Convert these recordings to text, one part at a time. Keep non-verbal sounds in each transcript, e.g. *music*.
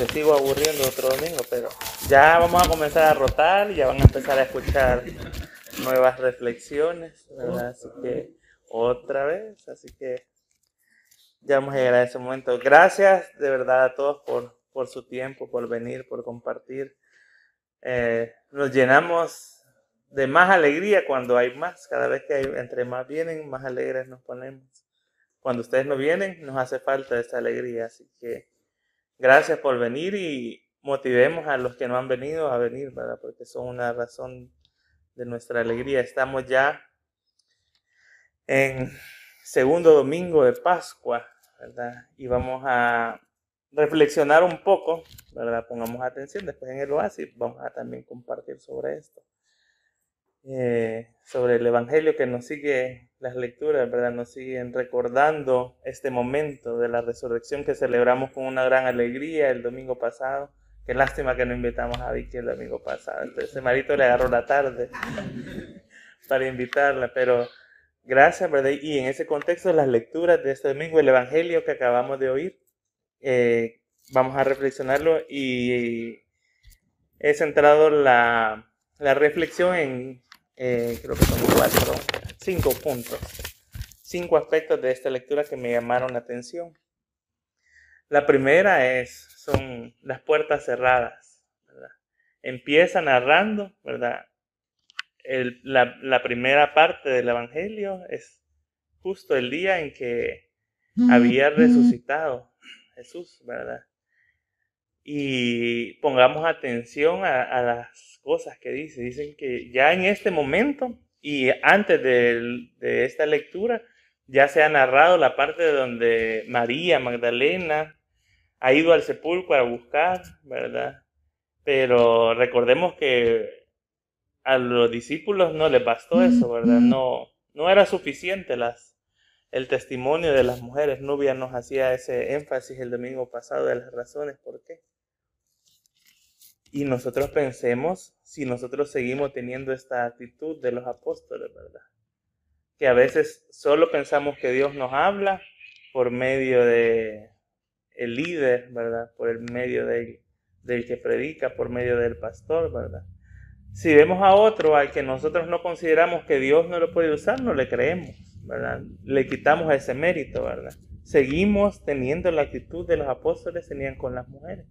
te sigo aburriendo otro domingo, pero ya vamos a comenzar a rotar, ya van a empezar a escuchar nuevas reflexiones, ¿verdad? Así que otra vez, así que ya vamos a llegar a ese momento. Gracias de verdad a todos por, por su tiempo, por venir, por compartir. Eh, nos llenamos de más alegría cuando hay más. Cada vez que hay, entre más vienen, más alegres nos ponemos. Cuando ustedes no vienen, nos hace falta esa alegría. Así que gracias por venir y motivemos a los que no han venido a venir, ¿verdad? Porque son una razón de nuestra alegría. Estamos ya en segundo domingo de Pascua, ¿verdad? Y vamos a reflexionar un poco, ¿verdad? Pongamos atención, después en el oasis vamos a también compartir sobre esto. Eh, sobre el Evangelio que nos sigue las lecturas, ¿verdad? Nos siguen recordando este momento de la resurrección que celebramos con una gran alegría el domingo pasado. Qué lástima que no invitamos a Vicky el domingo pasado. Entonces, Marito le agarró la tarde *laughs* para invitarla, pero gracias, ¿verdad? Y en ese contexto, las lecturas de este domingo, el Evangelio que acabamos de oír, eh, vamos a reflexionarlo y he centrado la, la reflexión en, eh, creo que son cuatro, cinco puntos, cinco aspectos de esta lectura que me llamaron la atención. La primera es, son las puertas cerradas. ¿verdad? Empieza narrando, ¿verdad? El, la, la primera parte del Evangelio es justo el día en que había resucitado Jesús, ¿verdad? Y pongamos atención a, a, las cosas que dice. Dicen que ya en este momento y antes de, de esta lectura ya se ha narrado la parte donde María Magdalena ha ido al sepulcro a buscar, ¿verdad? Pero recordemos que a los discípulos no les bastó eso, ¿verdad? No, no era suficiente las, el testimonio de las mujeres. Nubia nos hacía ese énfasis el domingo pasado de las razones por qué. Y nosotros pensemos si nosotros seguimos teniendo esta actitud de los apóstoles, ¿verdad? Que a veces solo pensamos que Dios nos habla por medio de el líder, ¿verdad? Por el medio del, del que predica, por medio del pastor, ¿verdad? Si vemos a otro al que nosotros no consideramos que Dios no lo puede usar, no le creemos, Le quitamos ese mérito, ¿verdad? Seguimos teniendo la actitud de los apóstoles tenían con las mujeres.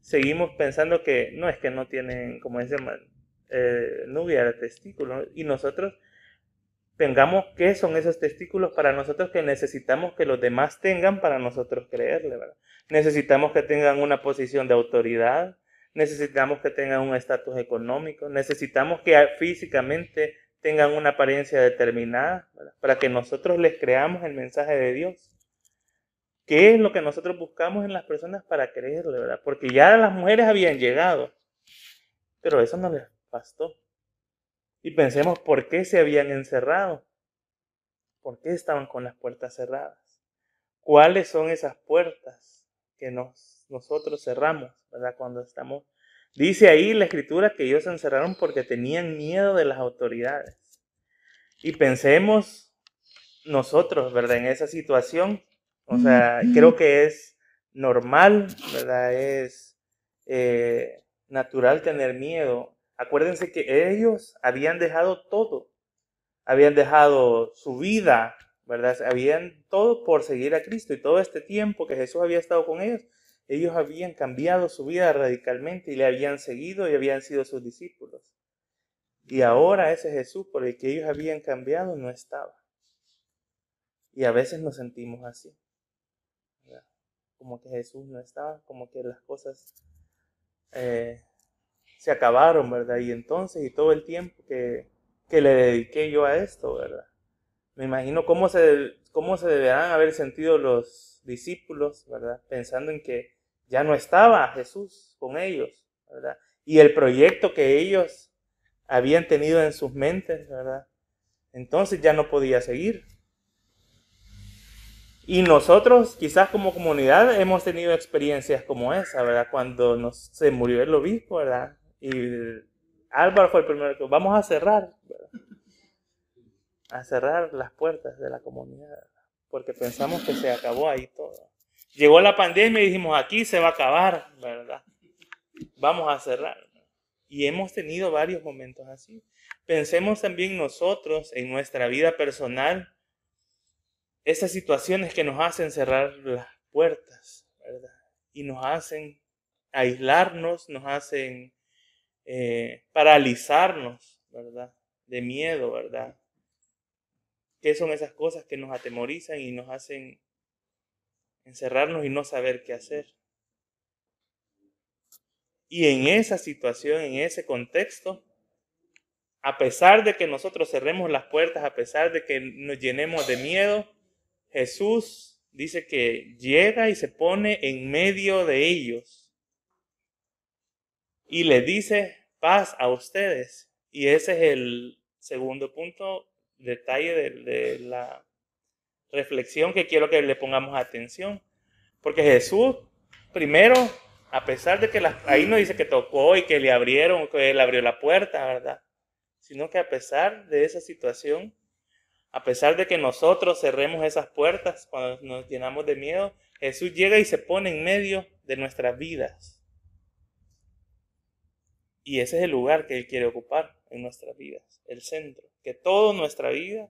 Seguimos pensando que no es que no tienen, como dice eh, Nubia, el testículo, y nosotros tengamos qué son esos testículos para nosotros que necesitamos que los demás tengan para nosotros creerle, ¿verdad? Necesitamos que tengan una posición de autoridad, necesitamos que tengan un estatus económico, necesitamos que físicamente tengan una apariencia determinada, para que nosotros les creamos el mensaje de Dios. ¿Qué es lo que nosotros buscamos en las personas para creerle, verdad? Porque ya las mujeres habían llegado, pero eso no les bastó. Y pensemos por qué se habían encerrado. ¿Por qué estaban con las puertas cerradas? ¿Cuáles son esas puertas que nos, nosotros cerramos, verdad? Cuando estamos... Dice ahí la escritura que ellos se encerraron porque tenían miedo de las autoridades. Y pensemos nosotros, ¿verdad? En esa situación. O sea, creo que es normal, ¿verdad? Es eh, natural tener miedo Acuérdense que ellos habían dejado todo. Habían dejado su vida, ¿verdad? Habían todo por seguir a Cristo y todo este tiempo que Jesús había estado con ellos, ellos habían cambiado su vida radicalmente y le habían seguido y habían sido sus discípulos. Y ahora ese Jesús por el que ellos habían cambiado no estaba. Y a veces nos sentimos así. Como que Jesús no estaba, como que las cosas eh, se acabaron, ¿verdad? Y entonces, y todo el tiempo que, que le dediqué yo a esto, ¿verdad? Me imagino cómo se, cómo se deberán haber sentido los discípulos, ¿verdad? Pensando en que ya no estaba Jesús con ellos, ¿verdad? Y el proyecto que ellos habían tenido en sus mentes, ¿verdad? Entonces ya no podía seguir. Y nosotros, quizás como comunidad, hemos tenido experiencias como esa, ¿verdad? Cuando se murió el obispo, ¿verdad? Y Álvaro fue el primero que vamos a cerrar, ¿verdad? a cerrar las puertas de la comunidad, porque pensamos que se acabó ahí todo. Llegó la pandemia y dijimos, aquí se va a acabar, ¿verdad? Vamos a cerrar. Y hemos tenido varios momentos así. Pensemos también nosotros en nuestra vida personal, esas situaciones que nos hacen cerrar las puertas, ¿verdad? Y nos hacen aislarnos, nos hacen eh, paralizarnos, ¿verdad? De miedo, ¿verdad? ¿Qué son esas cosas que nos atemorizan y nos hacen encerrarnos y no saber qué hacer? Y en esa situación, en ese contexto, a pesar de que nosotros cerremos las puertas, a pesar de que nos llenemos de miedo, Jesús dice que llega y se pone en medio de ellos y le dice paz a ustedes. Y ese es el segundo punto, detalle de, la reflexión que quiero que le pongamos atención. Porque Jesús, primero, a pesar de que ahí no dice que tocó y que le abrieron, que él abrió la puerta, ¿verdad? Sino que a pesar de esa situación, a pesar de que nosotros cerremos esas puertas cuando nos llenamos de miedo, Jesús llega y se pone en medio de nuestras vidas. Y ese es el lugar que Él quiere ocupar en nuestras vidas, el centro. Que toda nuestra vida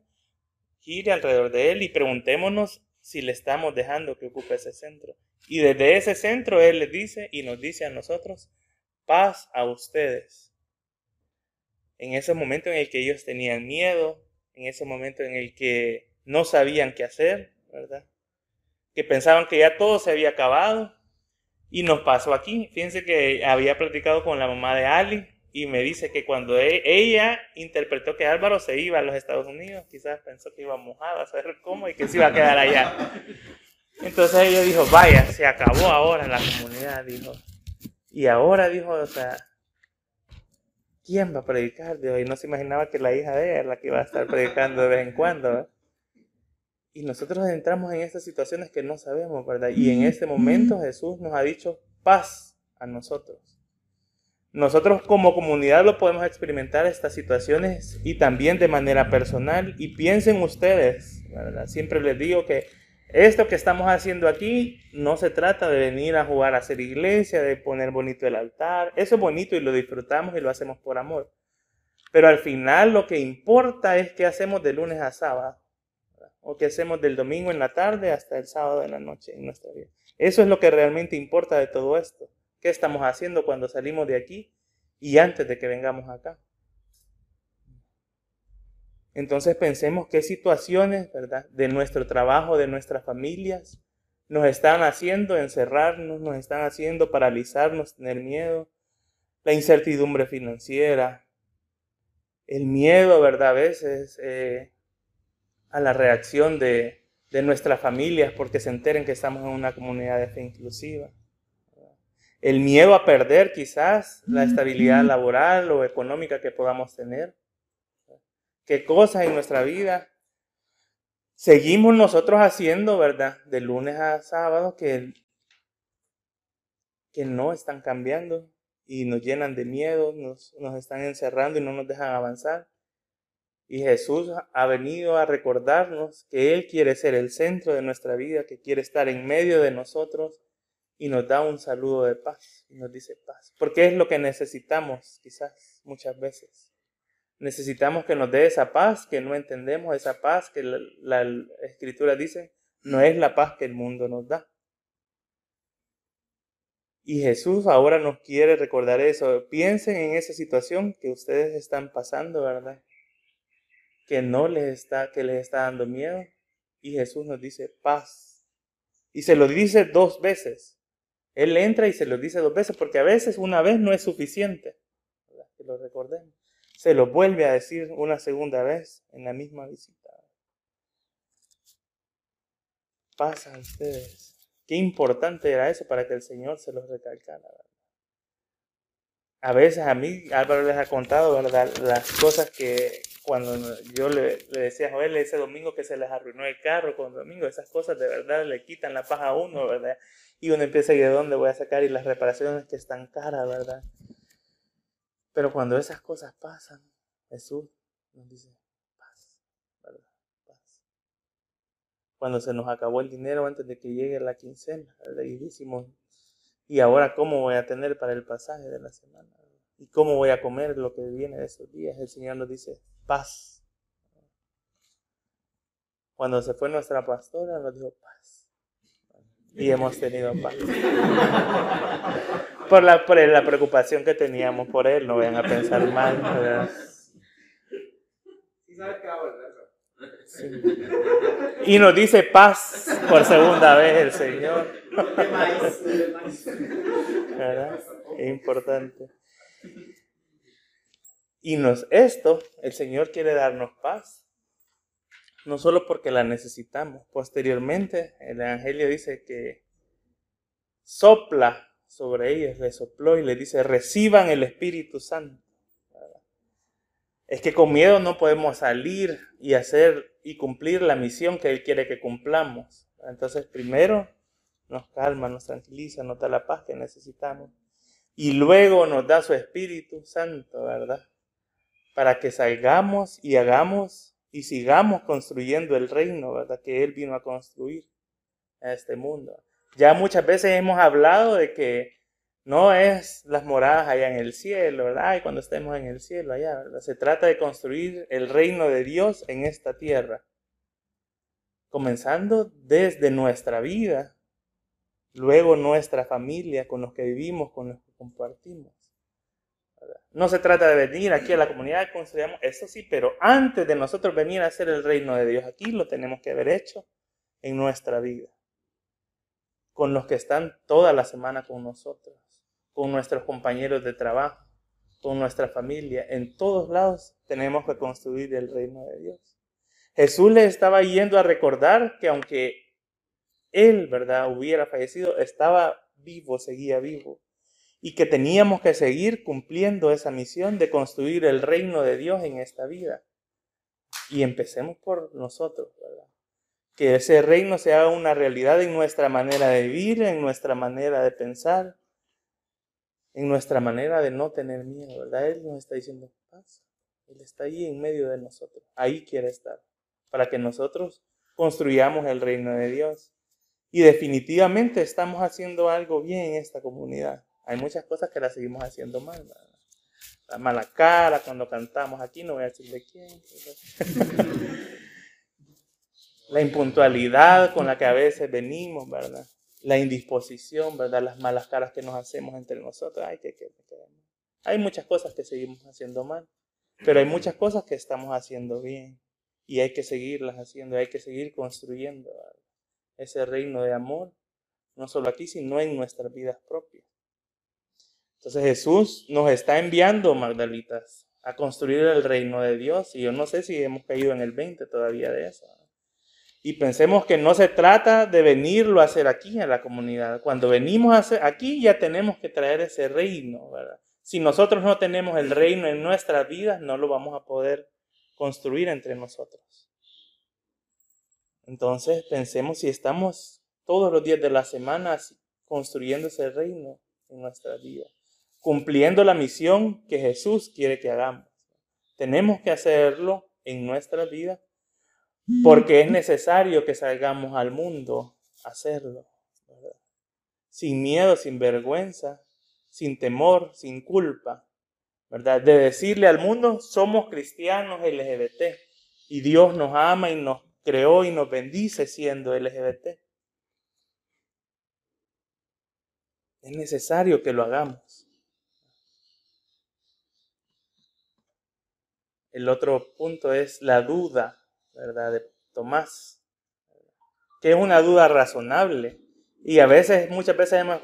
alrededor de Él y preguntémonos si le estamos dejando que ocupe ese centro. Y desde ese centro Él les dice y nos dice a nosotros, paz a ustedes. En ese momento en el que ellos tenían miedo, en ese momento en el que no sabían qué hacer, ¿verdad? Que pensaban que ya todo se había acabado. Y nos pasó aquí. Fíjense que había platicado con la mamá de Ali y me dice que cuando e, ella interpretó que Álvaro se iba a los Estados Unidos, quizás pensó que iba mojada, a saber cómo y que se iba a quedar allá. *laughs* Entonces ella dijo, vaya, se acabó ahora la comunidad, dijo. Y ahora dijo, o sea, ¿quién va a predicar? Dijo, y no se imaginaba que la hija de ella era la que iba a estar predicando de vez en cuando. Y nosotros entramos en estas situaciones que no sabemos, ¿verdad? Y en este momento Jesús nos ha dicho paz a nosotros. Nosotros como comunidad lo podemos experimentar estas situaciones y también de manera personal. Y piensen ustedes. Siempre les digo que esto que estamos haciendo aquí no se trata de venir a jugar a hacer iglesia, de poner bonito el altar. Eso es bonito y lo disfrutamos y lo hacemos por amor. Pero al final lo que importa es qué hacemos de lunes a sábado. O qué hacemos del domingo en la tarde hasta el sábado en la noche en nuestra vida. Eso es lo que realmente importa de todo esto. ¿Qué estamos haciendo cuando salimos de aquí y antes de que vengamos acá? Entonces pensemos qué situaciones, ¿verdad? De nuestro trabajo, de nuestras familias, nos están haciendo encerrarnos, nos están haciendo paralizarnos, tener miedo, la incertidumbre financiera, el miedo, ¿verdad? A veces eh, a la reacción de, de nuestras familias porque se enteren que estamos en una comunidad de fe inclusiva. El miedo a perder quizás la estabilidad laboral o económica que podamos tener qué cosas en nuestra vida seguimos nosotros haciendo, ¿verdad? De lunes a sábado que, que no están cambiando y nos llenan de miedo, nos, nos están encerrando y no nos dejan avanzar. Y Jesús ha venido a recordarnos que Él quiere ser el centro de nuestra vida, que quiere estar en medio de nosotros y nos da un saludo de paz y nos dice paz. Porque es lo que necesitamos quizás muchas veces. Necesitamos que nos dé esa paz que no entendemos, esa paz que la, escritura dice no es la paz que el mundo nos da. Y Jesús ahora nos quiere recordar eso. Piensen en esa situación que ustedes están pasando, ¿verdad? Que no les está, que les está dando miedo. Y Jesús nos dice paz. Y se lo dice dos veces. Él entra y se lo dice dos veces, porque a veces una vez no es suficiente. Que lo recordemos se lo vuelve a decir una segunda vez en la misma visita. Pasa ustedes. Qué importante era eso para que el Señor se los recalcara. A veces a mí, Álvaro les ha contado, ¿verdad? Las cosas que cuando yo le, decía a Joel ese domingo que se les arruinó el carro con domingo, esas cosas de verdad le quitan la paz a uno, ¿verdad? Y uno empieza ir de dónde voy a sacar y las reparaciones que están caras, ¿verdad? Pero cuando esas cosas pasan, Jesús nos dice paz, ¿verdad? Paz. cuando se nos acabó el dinero antes de que llegue la quincena, Y decimos, ¿y ahora cómo voy a tener para el pasaje de la semana? ¿Y cómo voy a comer lo que viene de esos días? El Señor nos dice, paz. Cuando se fue nuestra pastora, nos dijo paz. Y hemos tenido paz. Por la, por la preocupación que teníamos por él, no vayan a pensar mal. Y nos dice paz por segunda vez el Señor. ¿Verdad? Es importante. Y nos, esto, el Señor quiere darnos paz. No solo porque la necesitamos. Posteriormente, el Evangelio dice que sopla sobre ellos, le sopló y le dice, reciban el Espíritu Santo. Es que con miedo no podemos salir y hacer y cumplir la misión que Él quiere que cumplamos. Entonces, primero nos calma, nos tranquiliza, nos da la paz que necesitamos. Y luego nos da su Espíritu Santo, ¿verdad? Para que salgamos y hagamos y sigamos construyendo el reino, ¿verdad? Que Él vino a construir a este mundo. Ya muchas veces hemos hablado de que no es las moradas allá en el cielo, ¿verdad? Y cuando estemos en el cielo allá. Se trata de construir el reino de Dios en esta tierra. Comenzando desde nuestra vida, luego nuestra familia, con los que vivimos, con los que compartimos. No se trata de venir aquí a la comunidad, construyamos, eso sí, pero antes de nosotros venir a hacer el reino de Dios aquí, lo tenemos que haber hecho en nuestra vida, con los que están toda la semana con nosotros con nuestros compañeros de trabajo, con nuestra familia. En todos lados tenemos que construir el reino de Dios. Jesús le estaba yendo a recordar que aunque él, ¿verdad?, hubiera fallecido, estaba vivo, seguía vivo. Y que teníamos que seguir cumpliendo esa misión de construir el reino de Dios en esta vida. Y empecemos por nosotros, ¿verdad? Que ese reino sea una realidad en nuestra manera de vivir, en nuestra manera de pensar, en nuestra manera de no tener miedo, ¿verdad? Él nos está diciendo, paz. Él está ahí en medio de nosotros. Ahí quiere estar. Para que nosotros construyamos el reino de Dios. Y definitivamente estamos haciendo algo bien en esta comunidad. Hay muchas cosas que las seguimos haciendo mal. ¿verdad? La mala cara cuando cantamos aquí, no voy a decir de quién. *laughs* la impuntualidad con la que a veces venimos, ¿verdad? la indisposición, ¿verdad? Las malas caras que nos hacemos entre nosotros. Ay, que, que, hay muchas cosas que seguimos haciendo mal, pero hay muchas cosas que estamos haciendo bien y hay que seguirlas haciendo, hay que seguir construyendo ese reino de amor, no solo aquí, sino en nuestras vidas propias. Entonces Jesús nos está enviando, Magdalitas, a construir el reino de Dios y yo no sé si hemos caído en el 20 todavía de eso. Y pensemos que no se trata de venirlo a hacer aquí en la comunidad. Cuando venimos a hacer aquí ya tenemos que traer ese reino. Si nosotros no tenemos el reino en nuestras vidas, no lo vamos a poder construir entre nosotros. Entonces pensemos si estamos todos los días de la semana construyendo ese reino en nuestra vida, cumpliendo la misión que Jesús quiere que hagamos. Tenemos que hacerlo en nuestra vida porque es necesario que salgamos al mundo a hacerlo, sin miedo, sin vergüenza, sin temor, sin culpa, ¿verdad? De decirle al mundo, somos cristianos LGBT y Dios nos ama y nos creó y nos bendice siendo LGBT. Es necesario que lo hagamos. El otro punto es la duda ¿verdad? De Tomás, que es una duda razonable. Y a veces, muchas veces hemos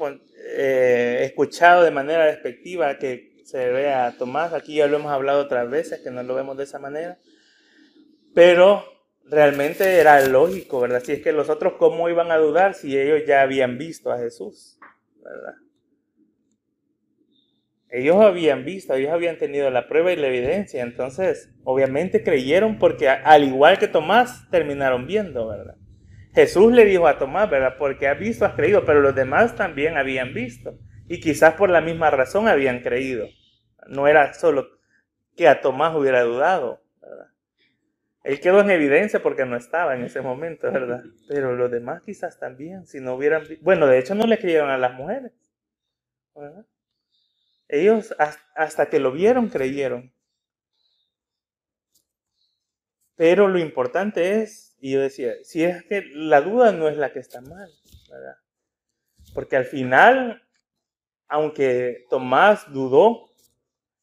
eh, escuchado de manera despectiva que se ve a Tomás, aquí ya lo hemos hablado otras veces, que no lo vemos de esa manera, pero realmente era lógico, ¿verdad? Si es que los otros, ¿cómo iban a dudar si ellos ya habían visto a Jesús? ¿verdad? Ellos habían visto, ellos habían tenido la prueba y la evidencia, entonces obviamente creyeron porque al igual que Tomás terminaron viendo, ¿verdad? Jesús le dijo a Tomás, ¿verdad? Porque has visto, has creído, pero los demás también habían visto y quizás por la misma razón habían creído. No era solo que a Tomás hubiera dudado, ¿verdad? Él quedó en evidencia porque no estaba en ese momento, ¿verdad? Pero los demás quizás también, si no hubieran... Bueno, de hecho no le creyeron a las mujeres. ¿verdad? Ellos hasta que lo vieron creyeron. Pero lo importante es, y yo decía, si es que la duda no es la que está mal, ¿verdad? Porque al final, aunque Tomás dudó,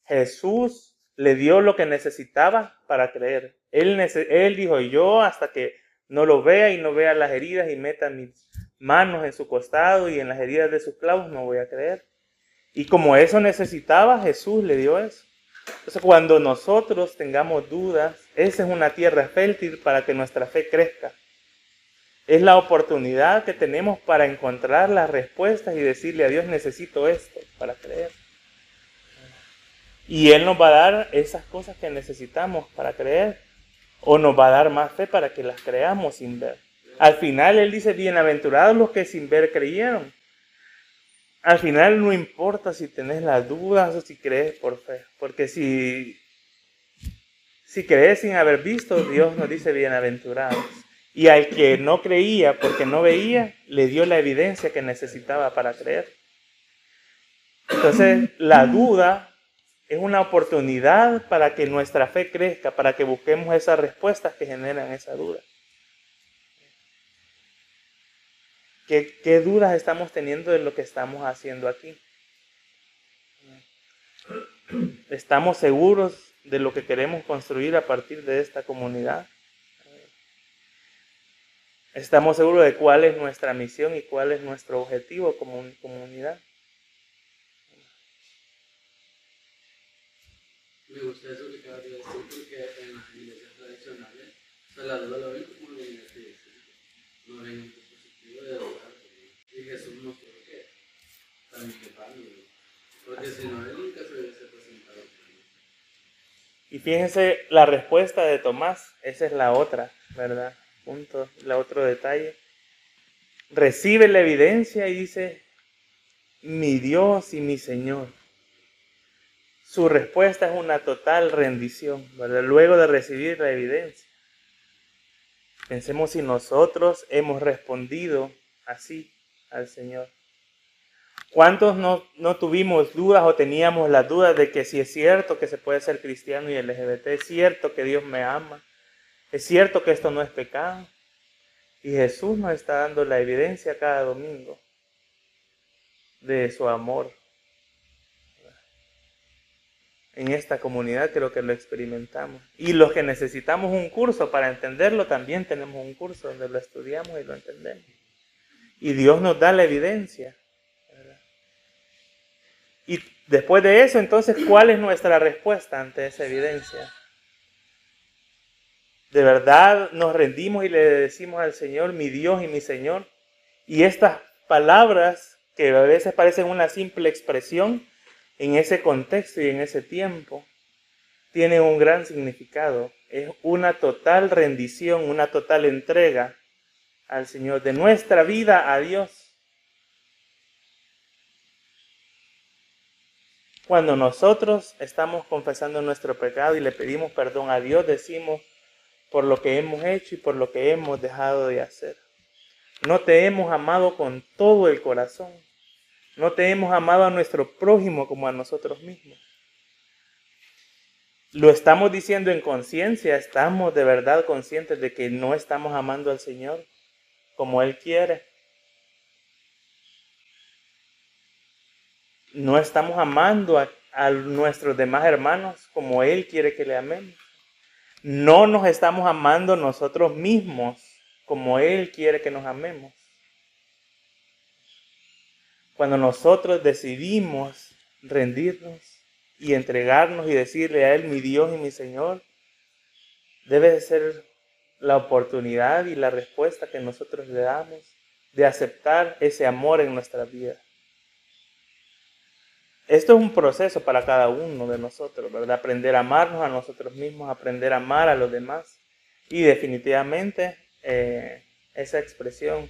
Jesús le dio lo que necesitaba para creer. Él, él dijo, yo hasta que no lo vea y no vea las heridas y meta mis manos en su costado y en las heridas de sus clavos, no voy a creer. Y como eso necesitaba, Jesús le dio eso. Entonces, cuando nosotros tengamos dudas, esa es una tierra fértil para que nuestra fe crezca. Es la oportunidad que tenemos para encontrar las respuestas y decirle a Dios, necesito esto para creer. Y Él nos va a dar esas cosas que necesitamos para creer. O nos va a dar más fe para que las creamos sin ver. Al final Él dice, bienaventurados los que sin ver creyeron. Al final no importa si tenés las dudas o si crees por fe. Porque si, si crees sin haber visto, Dios nos dice bienaventurados. Y al que no creía porque no veía, le dio la evidencia que necesitaba para creer. Entonces, la duda es una oportunidad para que nuestra fe crezca, para que busquemos esas respuestas que generan esa duda. ¿Qué, ¿Qué, dudas estamos teniendo de lo que estamos haciendo aquí? ¿Estamos seguros de lo que queremos construir a partir de esta comunidad? ¿Estamos seguros de cuál es nuestra misión y cuál es nuestro objetivo como comunidad? Me gusta eso que acabas porque en las iglesias tradicionales la duda lo ven como lo negativo, no ven un positivo de adorar. Y Y fíjense la respuesta de Tomás, esa es la otra, ¿verdad? Punto, la otro detalle. Recibe la evidencia y dice, mi Dios y mi Señor su respuesta es una total rendición, ¿verdad? Luego de recibir la evidencia. Pensemos si nosotros hemos respondido así al Señor. ¿Cuántos no, no, tuvimos dudas o teníamos las dudas de que si es cierto que se puede ser cristiano y LGBT, es cierto que Dios me ama, es cierto que esto no es pecado? Y Jesús nos está dando la evidencia cada domingo de su amor, en esta comunidad creo que lo experimentamos. Y los que necesitamos un curso para entenderlo, también tenemos un curso donde lo estudiamos y lo entendemos. Y Dios nos da la evidencia. Y después de eso, entonces, ¿cuál es nuestra respuesta ante esa evidencia? De verdad nos rendimos y le decimos al Señor, mi Dios y mi Señor. Y estas palabras, que a veces parecen una simple expresión, en ese contexto y en ese tiempo, tiene un gran significado. Es una total rendición, una total entrega al Señor, de nuestra vida a Dios. Cuando nosotros estamos confesando nuestro pecado y le pedimos perdón a Dios, decimos por lo que hemos hecho y por lo que hemos dejado de hacer. No te hemos amado con todo el corazón. No te hemos amado a nuestro prójimo como a nosotros mismos. Lo estamos diciendo en conciencia, estamos de verdad conscientes de que no estamos amando al Señor como Él quiere. No estamos amando a, nuestros demás hermanos como Él quiere que le amemos. No nos estamos amando nosotros mismos como Él quiere que nos amemos. Cuando nosotros decidimos rendirnos y entregarnos y decirle a Él, mi Dios y mi Señor, debe ser la oportunidad y la respuesta que nosotros le damos de aceptar ese amor en nuestra vida. Esto es un proceso para cada uno de nosotros, ¿verdad? Aprender a amarnos a nosotros mismos, aprender a amar a los demás. Y definitivamente eh, esa expresión,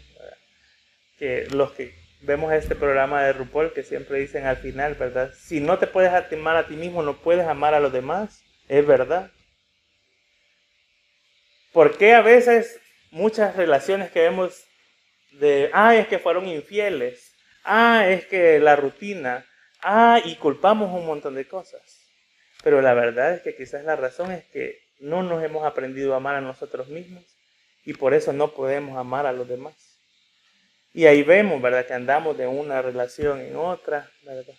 que los que vemos este programa de RuPaul que siempre dicen al final, ¿verdad? Si no te puedes amar a ti mismo, no puedes amar a los demás. Es verdad. ¿Por qué a veces muchas relaciones que vemos de, ah, es que fueron infieles, ah, es que la rutina, ah, y culpamos un montón de cosas? Pero la verdad es que quizás la razón es que no nos hemos aprendido a amar a nosotros mismos y por eso no podemos amar a los demás. Y ahí vemos, ¿verdad? Que andamos de una relación en otra, ¿verdad?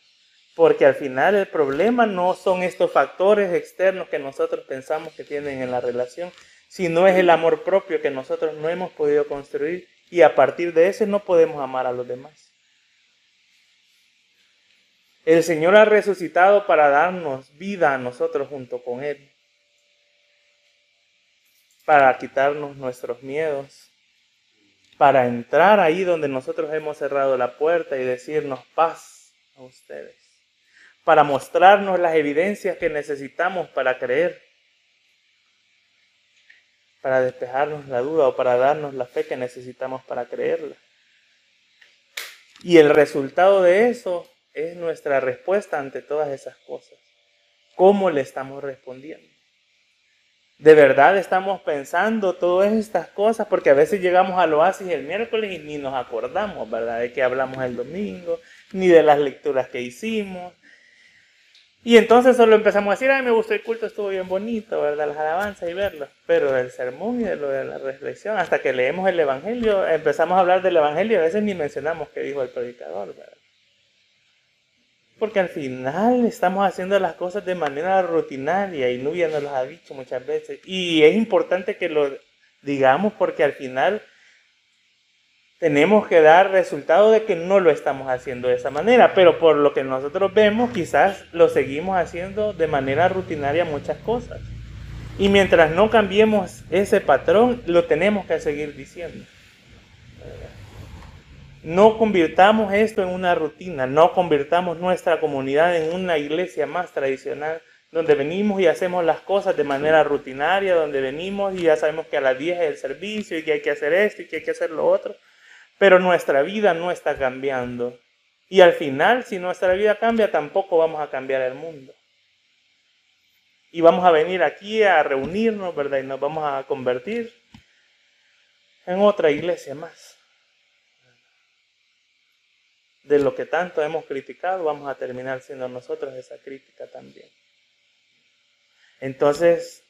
Porque al final el problema no son estos factores externos que nosotros pensamos que tienen en la relación, sino es el amor propio que nosotros no hemos podido construir y a partir de ese no podemos amar a los demás. El Señor ha resucitado para darnos vida a nosotros junto con Él, para quitarnos nuestros miedos, para entrar ahí donde nosotros hemos cerrado la puerta y decirnos paz a ustedes, para mostrarnos las evidencias que necesitamos para creer, para despejarnos la duda o para darnos la fe que necesitamos para creerla. Y el resultado de eso es nuestra respuesta ante todas esas cosas. ¿Cómo le estamos respondiendo? de verdad estamos pensando todas estas cosas, porque a veces llegamos al oasis el miércoles y ni nos acordamos, ¿verdad? De que hablamos el domingo, ni de las lecturas que hicimos. Y entonces solo empezamos a decir, ay, me gustó el culto, estuvo bien bonito, ¿verdad? Las alabanzas y verlo. Pero del sermón y de lo de la reflexión, hasta que leemos el Evangelio, empezamos a hablar del Evangelio a veces ni mencionamos qué dijo el predicador, ¿verdad? Porque al final estamos haciendo las cosas de manera rutinaria y Nubia nos lo ha dicho muchas veces. Y es importante que lo digamos porque al final tenemos que dar resultado de que no lo estamos haciendo de esa manera. Pero por lo que nosotros vemos, quizás lo seguimos haciendo de manera rutinaria muchas cosas. Y mientras no cambiemos ese patrón, lo tenemos que seguir diciendo. No convirtamos esto en una rutina, no convirtamos nuestra comunidad en una iglesia más tradicional, donde venimos y hacemos las cosas de manera rutinaria, donde venimos y ya sabemos que a las 10 es el servicio y que hay que hacer esto y que hay que hacer lo otro, pero nuestra vida no está cambiando. Y al final, si nuestra vida cambia, tampoco vamos a cambiar el mundo. Y vamos a venir aquí a reunirnos, ¿verdad? Y nos vamos a convertir en otra iglesia más de lo que tanto hemos criticado, vamos a terminar siendo nosotros esa crítica también. Entonces,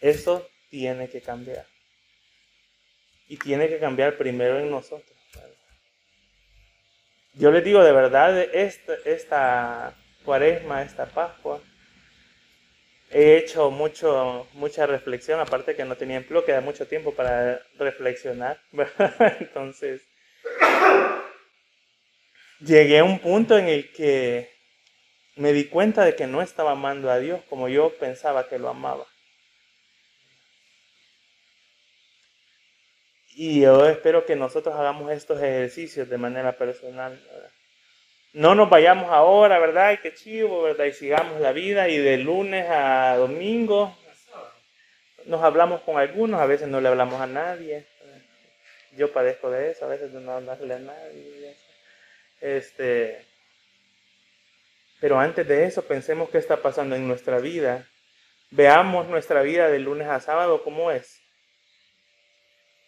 eso tiene que cambiar. Y tiene que cambiar primero en nosotros. Yo les digo de verdad, esta, cuaresma, esta Pascua, he hecho mucho, mucha reflexión, aparte que no tenía empleo, queda mucho tiempo para reflexionar. *laughs* Entonces, llegué a un punto en el que me di cuenta de que no estaba amando a Dios como yo pensaba que lo amaba. Y yo espero que nosotros hagamos estos ejercicios de manera personal. No nos vayamos ahora, ¿verdad? Y qué chivo, ¿verdad? Y sigamos la vida y de lunes a domingo nos hablamos con algunos, a veces no le hablamos a nadie. Yo padezco de eso, a veces no hablarle a nadie. Este, pero antes de eso, pensemos qué está pasando en nuestra vida. Veamos nuestra vida de lunes a sábado cómo es.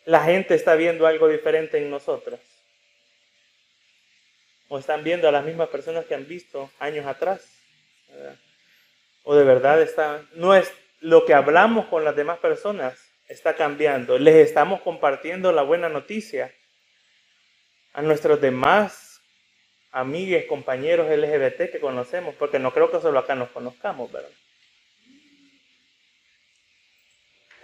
La gente está viendo algo diferente en nosotros. O están viendo a las mismas personas que han visto años atrás. O de verdad está, no es lo que hablamos con las demás personas está cambiando. Les estamos compartiendo la buena noticia a nuestros demás amigues, compañeros LGBT que conocemos, porque no creo que solo acá nos conozcamos, ¿verdad?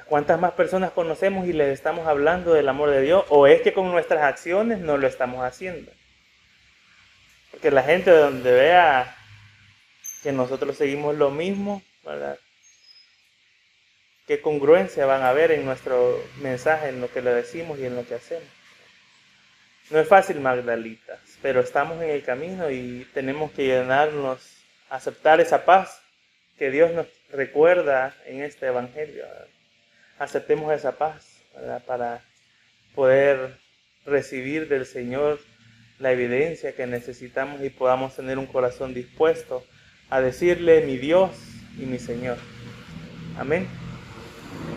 ¿Cuántas más personas conocemos y les estamos hablando del amor de Dios? ¿O es que con nuestras acciones no lo estamos haciendo? Porque la gente donde vea que nosotros seguimos lo mismo, ¿verdad? ¿Qué congruencia van a ver en nuestro mensaje, en lo que le decimos y en lo que hacemos? No es fácil, Magdalitas, pero estamos en el camino y tenemos que llenarnos, aceptar esa paz que Dios nos recuerda en este Evangelio. Aceptemos esa paz para poder recibir del Señor la evidencia que necesitamos y podamos tener un corazón dispuesto a decirle mi Dios y mi Señor. Amén.